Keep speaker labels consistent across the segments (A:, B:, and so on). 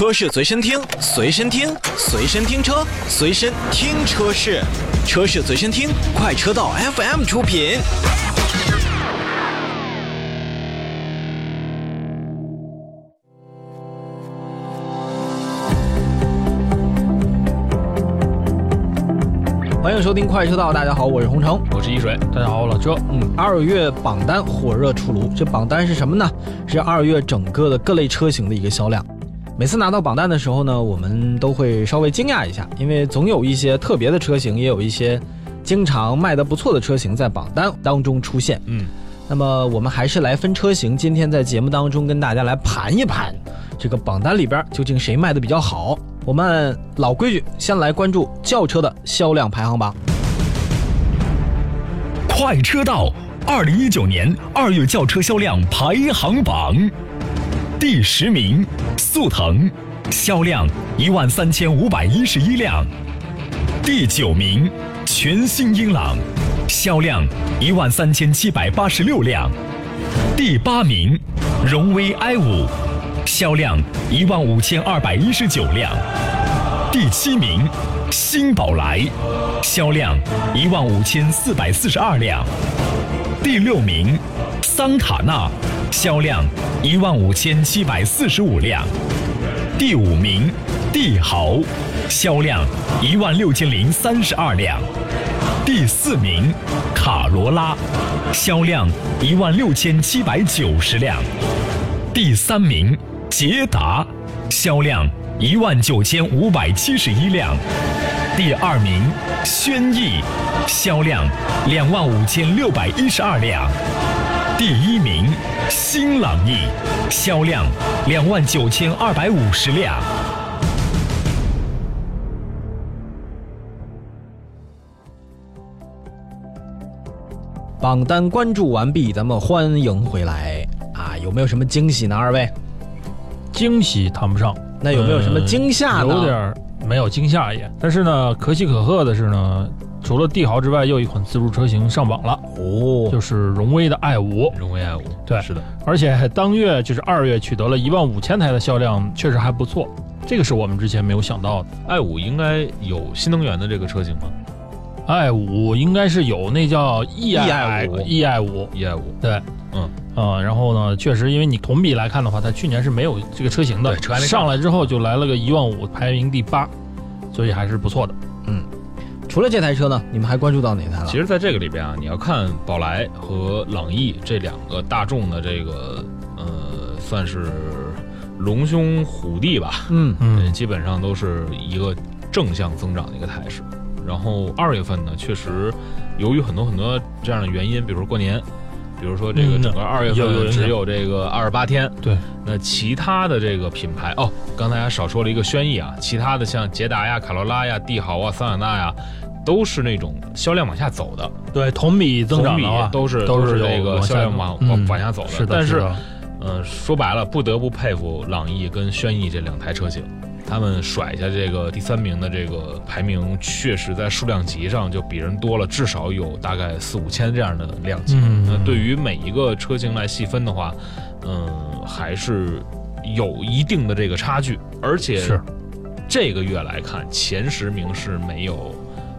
A: 车市随身听，随身听，随身听车，随身听车市，车市随身听，快车道 FM 出品。
B: 欢迎收听快车道，大家好，我是洪城。
C: 我是一水，大家好，我老车。
B: 嗯，二月榜单火热出炉，这榜单是什么呢？是二月整个的各类车型的一个销量。每次拿到榜单的时候呢，我们都会稍微惊讶一下，因为总有一些特别的车型，也有一些经常卖的不错的车型在榜单当中出现。
C: 嗯，
B: 那么我们还是来分车型，今天在节目当中跟大家来盘一盘，这个榜单里边究竟谁卖的比较好。我们按老规矩，先来关注轿车的销量排行榜。
D: 快车道，二零一九年二月轿车销量排行榜，第十名，速腾，销量一万三千五百一十一辆；第九名，全新英朗，销量一万三千七百八十六辆；第八名，荣威 i 五，销量一万五千二百一十九辆；第七名，新宝来，销量一万五千四百四十二辆；第六名，桑塔纳，销量一万五千七百四十五辆；第五名，帝豪，销量一万六千零三十二辆；第四名，卡罗拉，销量一万六千七百九十辆；第三名，捷达，销量一万九千五百七十一辆。第二名，轩逸，销量两万五千六百一十二辆；第一名，新朗逸，销量两万九千二百五十辆。
B: 榜单关注完毕，咱们欢迎回来啊！有没有什么惊喜呢？二位，
C: 惊喜谈不上，
B: 那有没有什么惊吓呢？
C: 有点没有惊吓也，但是呢，可喜可贺的是呢，除了帝豪之外，又一款自主车型上榜了，
B: 哦，
C: 就是荣威的 i 五。
E: 荣威 i 五，
C: 对。
E: 是的，
C: 而且当月就是二月取得了一万五千台的销量，确实还不错，这个是我们之前没有想到的。
E: i 五应该有新能源的这个车型吗
C: ？i 五应该是有那叫 e i 五。E i 五
E: ，？e i 五，
C: 对，
E: 嗯。
C: 啊、然后呢，确实因为你同比来看的话，它去年是没有这个车型的，
E: 对上
C: 来之后就来了个一万五，排名第八，所以还是不错的。
B: 除了这台车呢，你们还关注到哪台了？
E: 其实在这个里边啊，你要看宝来和朗逸这两个大众的这个呃，算是龙兄虎弟吧，
B: 嗯，
C: 嗯，
E: 基本上都是一个正向增长的一个态势。然后二月份呢，确实由于很多很多这样的原因，比如说过年，比如说这个
C: 嗯
E: 整个二月份只有这个二十八天，
C: 对，
E: 那其他的这个品牌哦，刚才还少说了一个轩逸啊，其他的像捷达呀、卡罗拉呀、帝豪啊、桑塔纳呀，都是那种销量往下走的，
C: 对，同比增长
E: 同比
C: 的话，
E: 都是是
C: 都是
E: 这个销量往
C: 嗯
E: 往往下走的。但是
C: 嗯
E: 呃，说白了，不得不佩服朗逸跟轩逸这两台车型，他们甩下这个第三名的这个排名，确实在数量级上就比人多了，至少有大概四五千这样的量级。
C: 嗯
E: 那对于每一个车型来细分的话，嗯，还是有一定的这个差距，而且
C: 是
E: 这个月来看，前十名是没有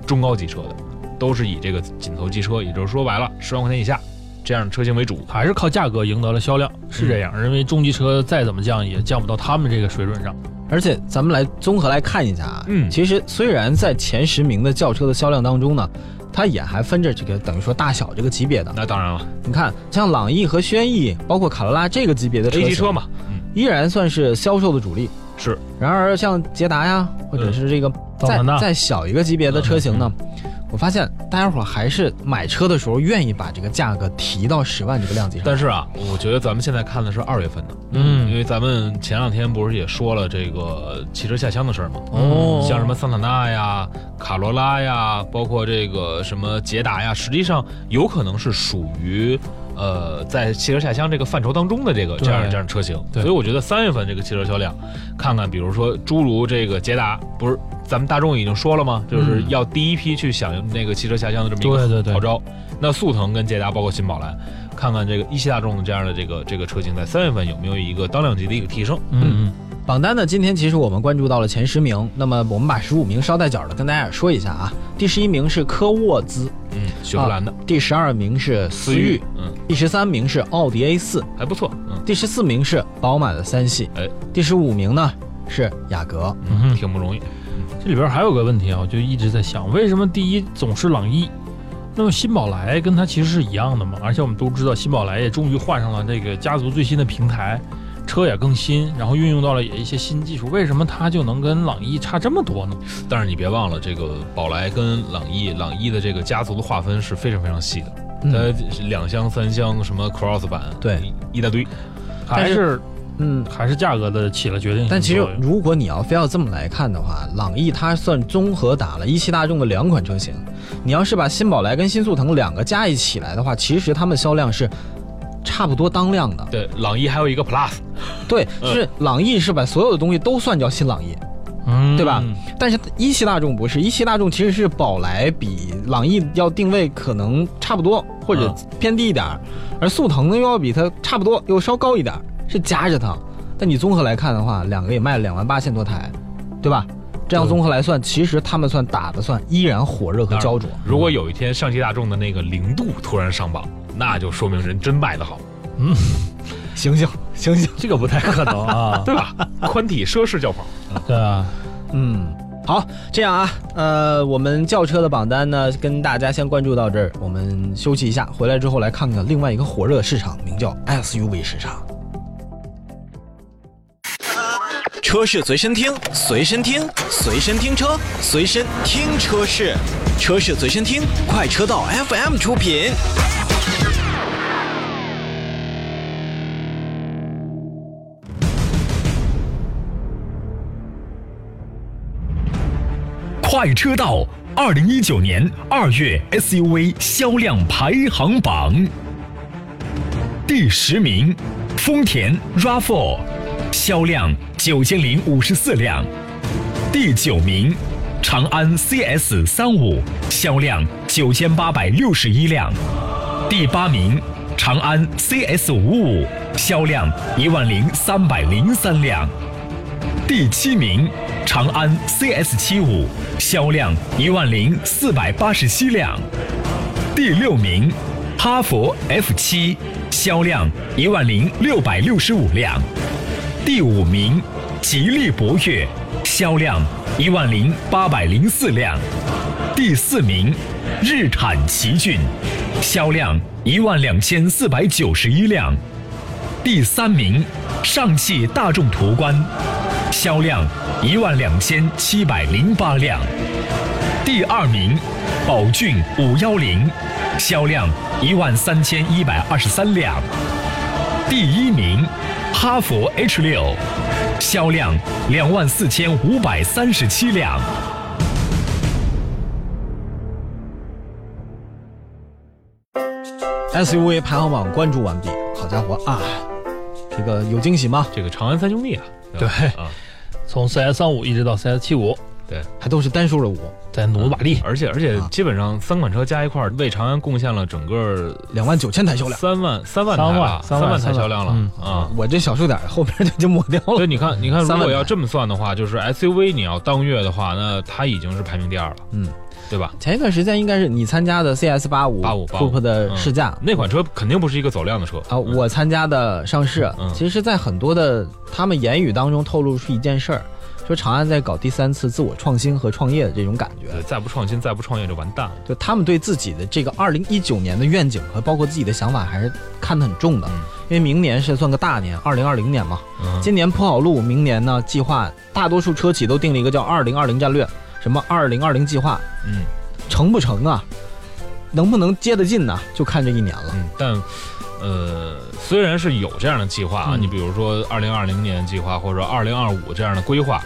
E: 中高级车的，都是以这个紧凑级车，也就是说白了，十万块钱以下这样的车型为主。
C: 还是靠价格赢得了销量，是这样。因为中级车再怎么降，也降不到他们这个水准上。
B: 而且咱们来综合来看一下啊，
E: 嗯。
B: 其实虽然在前十名的轿车的销量当中呢，它也还分着这个等于说大小这个级别的。
E: 那当然了。
B: 你看，像朗逸和轩逸，包括卡罗拉这个级别的车
E: ，A
B: 型
E: 级车嘛，嗯，
B: 依然算是销售的主力。
E: 是。
B: 然而像捷达呀，或者是这个再再小一个级别的车型呢，我发现大家伙儿还是买车的时候愿意把这个价格提到十万这个量级上。
E: 但是啊，我觉得咱们现在看的是二月份的，
C: 嗯
E: 因为咱们前两天不是也说了这个汽车下乡的事儿吗？
B: 哦
E: 像什么桑塔纳呀、卡罗拉呀，包括这个什么捷达呀，实际上有可能是属于呃在汽车下乡这个范畴当中的这个这样这样的车型。所以我觉得三月份这个汽车销量，看看比如说诸如这个捷达，不是咱们大众已经说了吗？就是
C: 嗯
E: 要第一批去响应那个汽车下乡的这么一个号召。那速腾跟捷达，包括新宝来，看看这个一汽大众的这样的这个这个车型，在三月份有没有一个当量级的一个提升？
C: 嗯嗯
B: 榜单呢，今天其实我们关注到了前十名，那么我们把十五名捎带脚的跟大家也说一下啊。第十一名是科沃兹，
E: 嗯，雪佛兰的
B: 啊第十二名是思域，
E: 嗯，
B: 第十三名是奥迪 A 四，
E: 还不错，嗯
B: 第十四名是宝马的三系，
E: 哎，
B: 第十五名呢是雅阁。
C: 嗯哼
E: 挺不容易。
C: 这里边还有个问题啊，我就一直在想，为什么第一总是朗逸？那么新宝来跟它其实是一样的嘛？而且我们都知道，新宝来也终于换上了这个家族最新的平台，车也更新，然后运用到了也一些新技术，为什么它就能跟朗逸差这么多呢？
E: 但是你别忘了，这个宝来跟朗逸，朗逸的这个家族的划分是非常非常细的，
B: 嗯
E: 它两厢、三厢，什么 Cross 版，
B: 对
E: 一，大堆。
B: 但是
C: 还是
B: 嗯，
C: 还是价格的起了决定性
B: 但其实如果你要非要这么来看的话，朗逸它算综合打了一汽大众的两款车型。你要是把新宝来跟新速腾两个加一起来的话，其实它们销量是差不多当量的。
E: 对，朗逸还有一个 Plus，
B: 对，就是朗逸是把所有的东西都算叫新朗逸，
C: 嗯
B: 对吧？但是一汽大众不是，一汽大众其实是宝来比朗逸要定位可能差不多或者偏低一点儿，而速腾呢又要比它差不多又稍高一点，是夹着它。但你综合来看的话，两个也卖了两万八千多台，对吧？这样综合来算，其实他们算打的算依然火热和焦灼。
E: 如果有一天上汽大众的那个零度突然上榜，那就说明人真卖得好，嗯
B: 醒醒醒醒，
C: 这个不太可能啊，
E: 对吧？宽体奢侈轿跑，
C: 对啊，
B: 嗯。好，这样啊，呃，我们轿车的榜单呢，跟大家先关注到这儿，我们休息一下，回来之后来看看另外一个火热的市场，名叫 SUV 市场。
A: 车市随身听，随身听，随身听车，随身听车市，车市随身听，快车道 FM 出品。
D: 快车道二零一九年二月 SUV 销量排行榜，第十名，丰田 RAV4，销量九千零五十四辆；第九名，长安 CS 三五，销量九千八百六十一辆；第八名，长安 CS 五五，销量一万零三百零三辆。第七名，长安 CS 七五，销量一万零四百八十七辆。第六名，哈佛 F 七，销量一万零六百六十五辆。第五名，吉利博越，销量一万零八百零四辆。第四名，日产奇骏，销量一万两千四百九十一辆。第三名，上汽大众途观，销量一万两千七百零八辆。第二名，宝骏五幺零，销量一万三千一百二十三辆。第一名，哈弗 H 六，销量两万四千五百三十七辆。
B: SUV 排行榜关注完毕，好家伙啊，这个有惊喜吗？
E: 这个长安三兄弟啊，
C: 对
E: 吧啊，
C: 从 CS 三五一直到 CS 七五，
E: 对，
B: 还都是单数的五，
C: 在努把力。
E: 而且而且
B: 啊
E: 基本上三款车加一块儿，为长安贡献了整个
B: 两万九千台销量。
E: 三万三万台
C: 三万
E: 吧三
C: 三万
E: 台销量了
C: 嗯
E: 啊。
B: 我这小数点后边就就抹掉了。
E: 所以你看，你看，如果要这么算的话，就是 SUV 你要当月的话，那它已经是排名第二了，
B: 嗯，
E: 对吧？
B: 前一段时间应该是你参加的 CS 八五
E: 八五
B: Coupe 的试驾。
E: 那款车肯定不是一个走量的车
B: 啊，我参加的上市，
E: 嗯
B: 其实，在很多的他们言语当中透露出一件事儿，说长安在搞第三次自我创新和创业的这种感觉。
E: 对，再不创新，再不创业就完蛋了。
B: 就他们对自己的这个二零一九年的愿景和包括自己的想法还是看得很重的，
E: 嗯
B: 因为明年是算个大年，二零二零年嘛，
E: 嗯，
B: 今年铺好路，明年呢计划，大多数车企都定了一个叫二零二零战略，什么二零二零计划，
E: 嗯
B: 成不成啊？能不能接得进呢？就看这一年了。
E: 嗯，但呃，虽然是有这样的计划啊，
B: 嗯
E: 你比如说二零二零年计划或者二零二五这样的规划，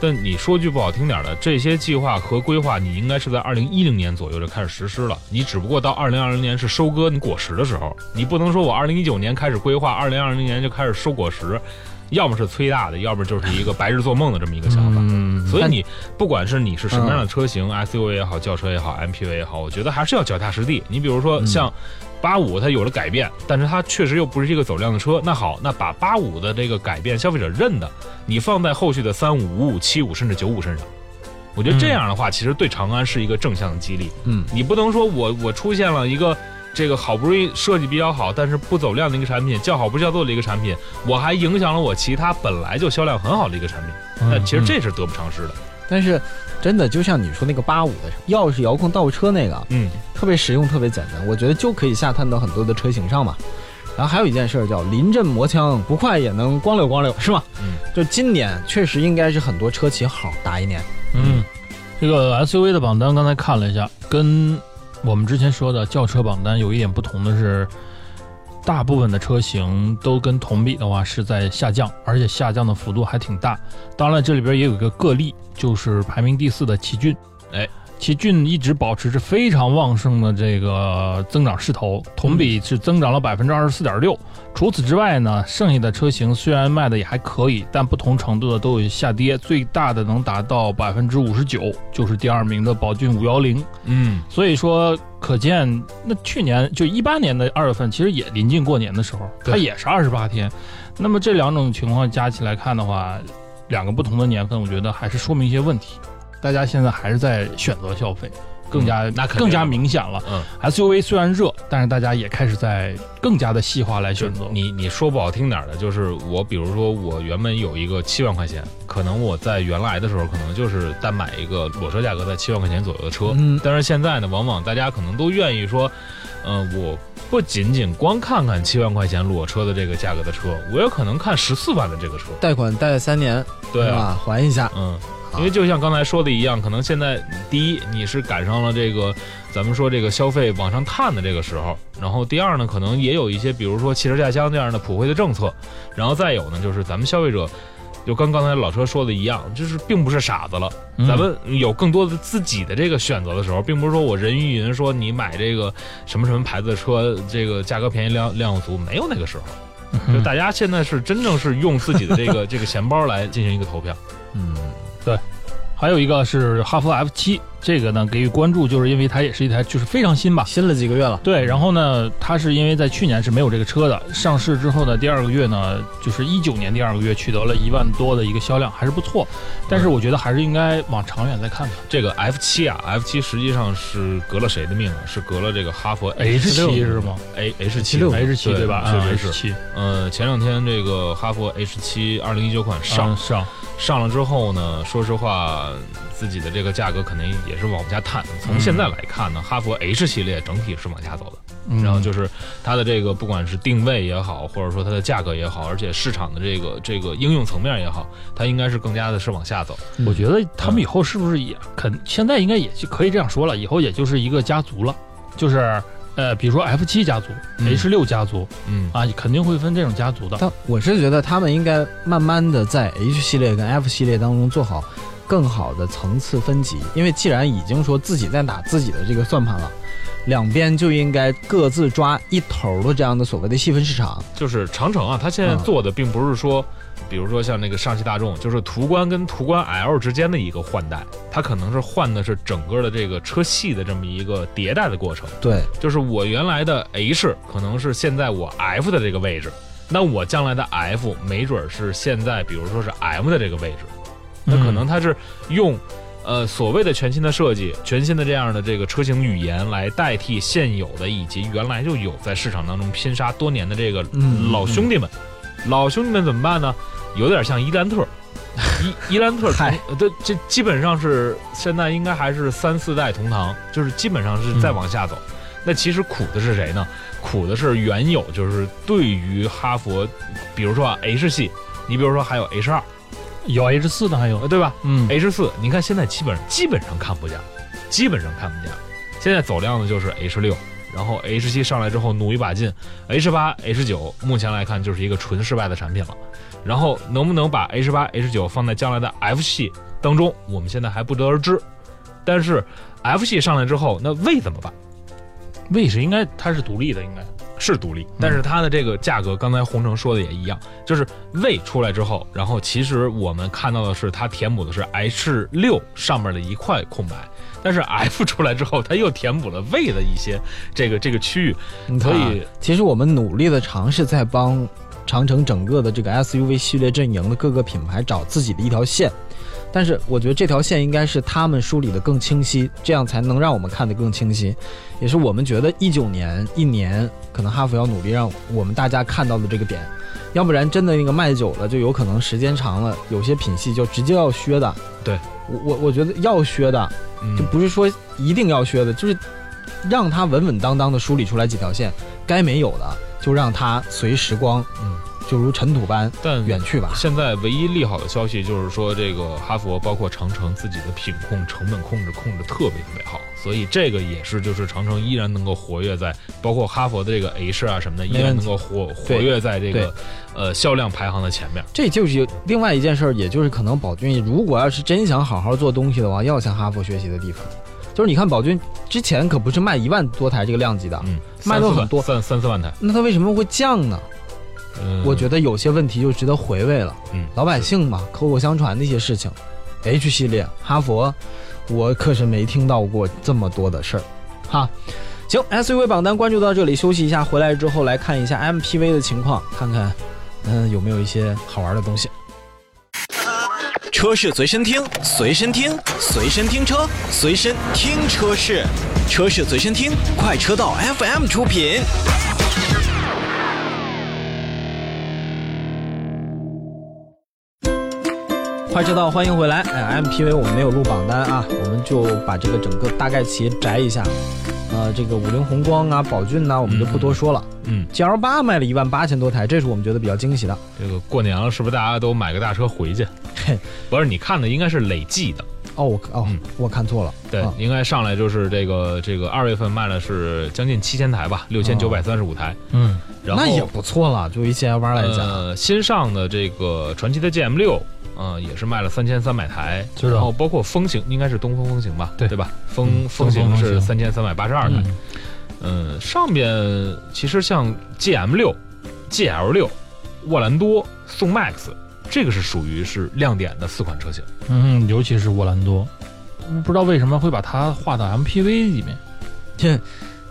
E: 但你说句不好听点的，这些计划和规划你应该是在二零一零年左右就开始实施了，你只不过到二零二零年是收割你果实的时候，你不能说我二零一九年开始规划，二零二零年就开始收果实。要么是催大的，要么就是一个白日做梦的这么一个想法。
C: 嗯，
E: 所以你不管是你是什么样的车型、SUV 也好，轿车也好，MPV 也好，我觉得还是要脚踏实地。你比如说像八五它有了改变，但是它确实又不是一个走量的车。那好，那把八五的这个改变消费者认的，你放在后续的三五、五五、七五甚至九五身上，我觉得这样的话，其实对长安是一个正向的激励。
B: 嗯，
E: 你不能说我我出现了一个这个好不容易设计比较好，但是不走量的一个产品，叫好不叫座的一个产品，我还影响了我其他本来就销量很好的一个产品，那其实这是得不偿失的。
B: 但是真的就像你说那个八五的钥匙遥控倒车那个，
E: 嗯，
B: 特别实用，特别简单，我觉得就可以下探到很多的车型上嘛。然后还有一件事儿叫临阵磨枪，不快也能光溜光溜，是吧？
E: 嗯，
B: 就今年确实应该是很多车企好打一年。
C: 嗯，这个 SUV 的榜单刚才看了一下，跟我们之前说的轿车榜单有一点不同的是，大部分的车型都跟同比的话是在下降，而且下降的幅度还挺大。当然，这里边也有一个个例，就是排名第四的奇骏。
E: 哎，
C: 奇骏一直保持着非常旺盛的这个增长势头，同比是增长了百分之二十四点六。除此之外呢，剩下的车型虽然卖的也还可以，但不同程度的都有下跌，最大的能达到百分之五十九，就是第二名的宝骏五幺零。
E: 嗯，
C: 所以说，可见那去年就一八年的二月份，其实也临近过年的时候，它也是二十八天。那么这两种情况加起来看的话，两个不同的年份，我觉得还是说明一些问题。大家现在还是在选择消费，更加、
E: 嗯那
C: 更加明显了。
E: 嗯
C: SUV 虽然热，但是大家也开始在更加的细化来选择。
E: 你你说不好听点儿的，就是我，比如说我原本有一个七万块钱，可能我在原来的时候可能就是单买一个裸车价格在七万块钱左右的车，
B: 嗯
E: 但是现在呢，往往大家可能都愿意说，嗯、我不仅仅光看看七万块钱裸车的这个价格的车，我有可能看十四万的这个车，
B: 贷款贷三年，
E: 对
B: 吧？还一下。
E: 嗯。因为就像刚才说的一样，可能现在第一你是赶上了这个咱们说这个消费往上探的这个时候，然后第二呢，可能也有一些比如说汽车下乡这样的普惠的政策，然后再有呢，就是咱们消费者就跟刚才老车说的一样，就是并不是傻子了，
C: 嗯。
E: 咱们有更多的自己的这个选择的时候，并不是说我人云亦云说你买这个什么什么牌子的车，这个价格便宜量量又足，没有那个时候，
C: 嗯。
E: 就大家现在是真正是用自己的这个这个钱包来进行一个投票。
B: 嗯，对。
C: 还有一个是哈弗 F 七，这个呢给予关注，就是因为它也是一台就是非常新吧。
B: 新了几个月了。
C: 对，然后呢，它是因为在去年是没有这个车的，上市之后的第二个月呢，就是一九年第二个月取得了一万多的一个销量，还是不错。但是我觉得还是应该往长远再看看。
E: 这个 F 七啊，F 七实际上是革了谁的命啊？是革了这个哈佛
C: H 七是吗
E: ？A H 七
B: 六
C: H 七对吧？啊
E: 确实
C: H
E: 是。
C: 七
E: 呃，前两天这个哈佛 H 七二零一九款上、
C: 上上，
E: 上了之后呢，说实话，自己的这个价格肯定也是往下探。从现在来看呢，哈佛 H 系列整体是往下走的。
C: 嗯
E: 然后就是它的这个不管是定位也好，或者说它的价格也好，而且市场的这个这个应用层面也好，它应该是更加的是往下走。
C: 我觉得他们以后是不是也肯现在应该也就可以这样说了，以后也就是一个家族了，就是呃，比如说 F 七家族、
E: 嗯
C: H 六家族
E: 嗯
C: 啊，肯定会分这种家族的。
B: 但我是觉得他们应该慢慢的在 H 系列跟 F 系列当中做好更好的层次分级，因为既然已经说自己在打自己的这个算盘了，两边就应该各自抓一头的这样的所谓的细分市场。
E: 就是长城啊，它现在
B: 嗯
E: 做的并不是说，比如说像那个上汽大众，就是途观跟途观 L 之间的一个换代，它可能是换的是整个的这个车系的这么一个迭代的过程。
B: 对，
E: 就是我原来的 H 可能是现在我 F 的这个位置，那我将来的 F 没准是现在比如说是 M 的这个位置，那可能它是用。呃，所谓的全新的设计、全新的这样的这个车型语言来代替现有的以及原来就有在市场当中拼杀多年的这个
B: 嗯
E: 老兄弟们，老兄弟们怎么办呢？有点像伊兰特，伊 伊兰特
B: 嗨
E: 同，对，这基本上是现在应该还是三四代同堂，就是基本上是再往下走。那其实苦的是谁呢？苦的是原有就是对于哈佛，比如说啊 H 系，你比如说还有 H 二，
C: 有 H 四的还有
E: 呃，对吧
C: 嗯
E: ？H 四，你看现在基本上基本上看不见，基本上看不见。现在走量的就是 H 六，然后 H 七上来之后努一把劲，H 八、H 九目前来看就是一个纯失败的产品了。然后能不能把 H 八、H 九放在将来的 F 系当中，我们现在还不得而知。但是 F 系上来之后，那 V 怎么办？
C: 魏是应该它是独立的，应该
E: 是独立，但是它的这个价格，刚才洪城说的也一样，就是魏出来之后，然后其实我们看到的是它填补的是 H 六上面的一块空白，但是 F 出来之后，它又填补了魏的一些这个这个区域，所以
B: 其实我们努力的尝试在帮长城整个的这个 SUV 系列阵营的各个品牌找自己的一条线。但是我觉得这条线应该是他们梳理的更清晰，这样才能让我们看得更清晰，也是我们觉得一九年一年可能哈佛要努力让我们大家看到的这个点，要不然真的那个卖久了，就有可能时间长了，有些品系就直接要削的。
E: 对，
B: 我我我觉得要削的，就不是说一定要削的，就是让它稳稳当当的梳理出来几条线，该没有的就让它随时光，嗯。就如尘土般
E: 但
B: 远去吧。
E: 现在唯一利好的消息就是说，这个哈佛包括长城自己的品控、成本控制控制特别特别好，所以这个也是就是长城依然能够活跃在，包括哈佛的这个 H 啊什么的，依然能够活活跃在这个呃销量排行的前面。
B: 这就是另外一件事，也就是可能宝骏如果要是真想好好做东西的话，要向哈佛学习的地方。就是你看宝骏之前可不是卖一万多台这个量级的，
E: 嗯，
B: 卖了很多，
E: 三三四万台，
B: 那它为什么会降呢？我觉得有些问题就值得回味了。
E: 嗯，
B: 老百姓嘛，口口相传的一些事情，H 系列哈佛，我可是没听到过这么多的事儿，哈。行，SUV 榜单关注到这里，休息一下，回来之后来看一下 MPV 的情况，看看嗯有没有一些好玩的东西。
A: 车是随身听，随身听，随身听车，随身听车是，车市随身听，快车道 FM 出品。
B: 快车道，欢迎回来！哎，MPV 我们没有录榜单啊，我们就把这个整个大概齐摘一下。呃，这个五菱宏光啊，宝骏呐，我们就不多说了。
E: 嗯
B: ，GL 八卖了一万八千多台，这是我们觉得比较惊喜的。
E: 这个过年了，是不是大家都买个大车回去？
B: 嘿，
E: 不是，你看的应该是累计的。
B: 哦，我哦，我看错了。
E: 对，应该上来就是这个这个二月份卖了是将近七千台吧，六千九百三十五台。
B: 嗯，
E: 然后
B: 那也不错了，就一 GL 八来讲。
E: 呃，新上的这个传奇的 GM 六。嗯，也是卖了三千三百台，然后包括风行，应该是东风风行吧？
C: 对
E: 对吧？风风行是三千三百八十二台。嗯，上边其实像 GM 六、GL 六、沃兰多、宋 MAX，这个是属于是亮点的四款车型。
C: 嗯，尤其是沃兰多，不知道为什么会把它划到 MPV 里面。
B: 这，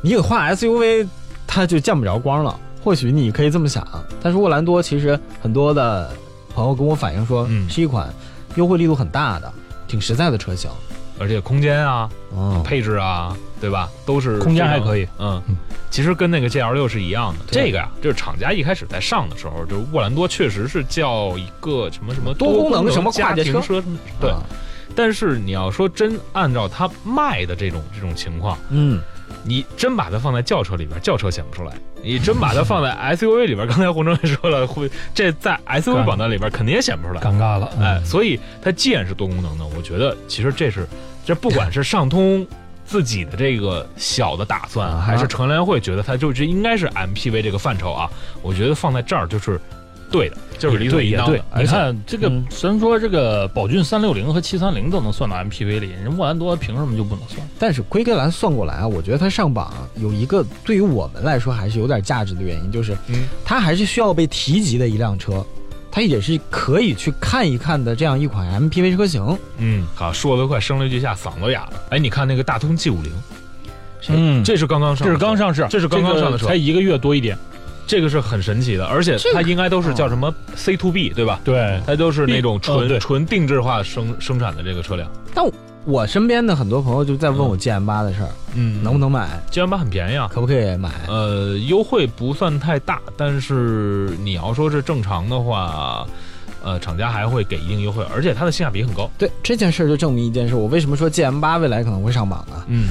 B: 你给画 SUV，它就见不着光了。或许你可以这么想，但是沃兰多其实很多的。朋友跟我反映说，嗯。是一款优惠力度很大的、挺实在的车型，
E: 而且空间啊、配置啊，对吧，都是
C: 空间还可以。
E: 嗯，其实跟那个 GL 六是一样的。这个呀，就是厂家一开始在上的时候，就是沃兰多确实是叫一个什么什么
B: 多功能什么跨界
E: 车，对。但是你要说真按照它卖的这种这种情况，
B: 嗯。
E: 你真把它放在轿车里边，轿车显不出来；你真把它放在 SUV 里边，刚才洪征也说了，会这在 SUV 榜单里边肯定也显不出来，
C: 尴尬了。
E: 哎，所以它既然是多功能的，我觉得其实这是这不管是上通自己的这个小的打算，还是乘联会觉得它就是应该是 MPV 这个范畴啊，我觉得放在这儿就是。对的，就是理所应当的。
C: 你看这个，虽然说这个宝骏三六零和七三零都能算到 MPV 里，人莫兰多凭什么就不能算？
B: 但是归根来算过来啊，我觉得它上榜有一个对于我们来说还是有点价值的原因，就是它还是需要被提及的一辆车，它也是可以去看一看的这样一款 MPV 车型。
E: 嗯，好，说的快声泪俱下，嗓子哑了。哎，你看那个大通 G 五零，
C: 嗯，
E: 这是刚刚上，
C: 这是刚上市，
E: 这是刚刚上的车，
C: 才一个月多一点。
E: 这个是很神奇的，而且它应该都是叫什么 C to B 对吧？
C: 对，
E: 它都是那种纯纯定制化生生产的这个车辆。
B: 但我身边的很多朋友就在问我 G M 八的事儿，
E: 嗯，
B: 能不能买
E: ？G M 八很便宜啊，
B: 可不可以买？
E: 呃，优惠不算太大，但是你要说是正常的话，呃，厂家还会给一定优惠，而且它的性价比很高。
B: 对这件事就证明一件事，我为什么说 G M 八未来可能会上榜呢？
E: 嗯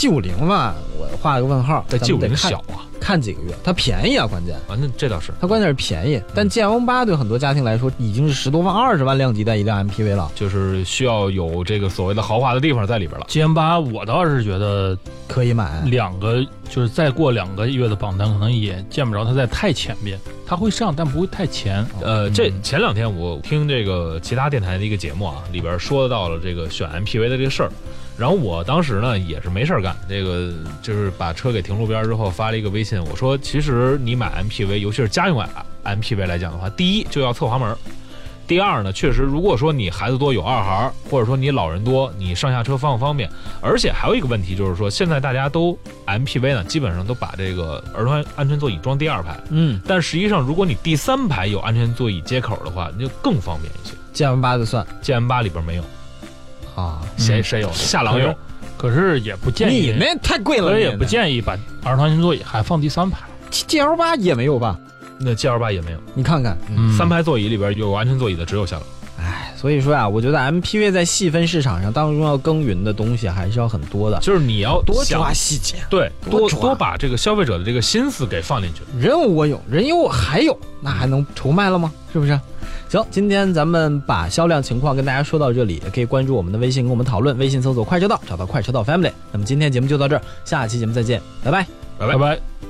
B: ，G 五零吧，我画了个问号。
E: G 五零小啊。
B: 看几个月，它便宜啊，关键
E: 啊，那这倒是，
B: 它关键是便宜。但 G M 八对很多家庭来说已经是十多万、二十万量级的一辆 M P V 了，
E: 就是需要有这个所谓的豪华的地方在里边了。
C: G M 八我倒是觉得
B: 可以买，
C: 两个就是再过两个月的榜单可能也见不着它在太前面，它会上但不会太前。
E: 呃，这前两天我听这个其他电台的一个节目啊，里边说到了这个选 M P V 的这个事儿。然后我当时呢也是没事儿干，这个就是把车给停路边之后发了一个微信，我说其实你买 MPV，尤其是家用 MPV 来讲的话，第一就要侧滑门，第二呢，确实如果说你孩子多有二孩，或者说你老人多，你上下车方不方便？而且还有一个问题就是说，现在大家都 MPV 呢，基本上都把这个儿童安全座椅装第二排，
B: 嗯
E: 但实际上如果你第三排有安全座椅接口的话，那就更方便一些。
B: ，G M 八的算
E: GM 八里边没有，
B: 啊，
E: 谁谁有？夏朗有。
C: 可是也不建议，
B: 你那太贵了，
C: 所以也不建议把儿童安全座椅还放第三排。
B: G L 八也没有吧？
E: 那 G L 八也没有，
B: 你看看，
C: 嗯
E: 三排座椅里边有安全座椅的只有夏朗。
B: 哎，所以说啊，我觉得 M P V 在细分市场上当中要耕耘的东西还是要很多的，
E: 就是你要
B: 多抓细节。
E: 对，多多把这个消费者的这个心思给放进去。
B: 人我有，人有我还有，那还能愁卖了吗？是不是？行，今天咱们把销量情况跟大家说到这里，也可以关注我们的微信跟我们讨论，微信搜索“快车道”，找到“快车道 Family”。那么今天节目就到这儿，下期节目再见，拜拜。
E: 拜拜
C: 拜拜。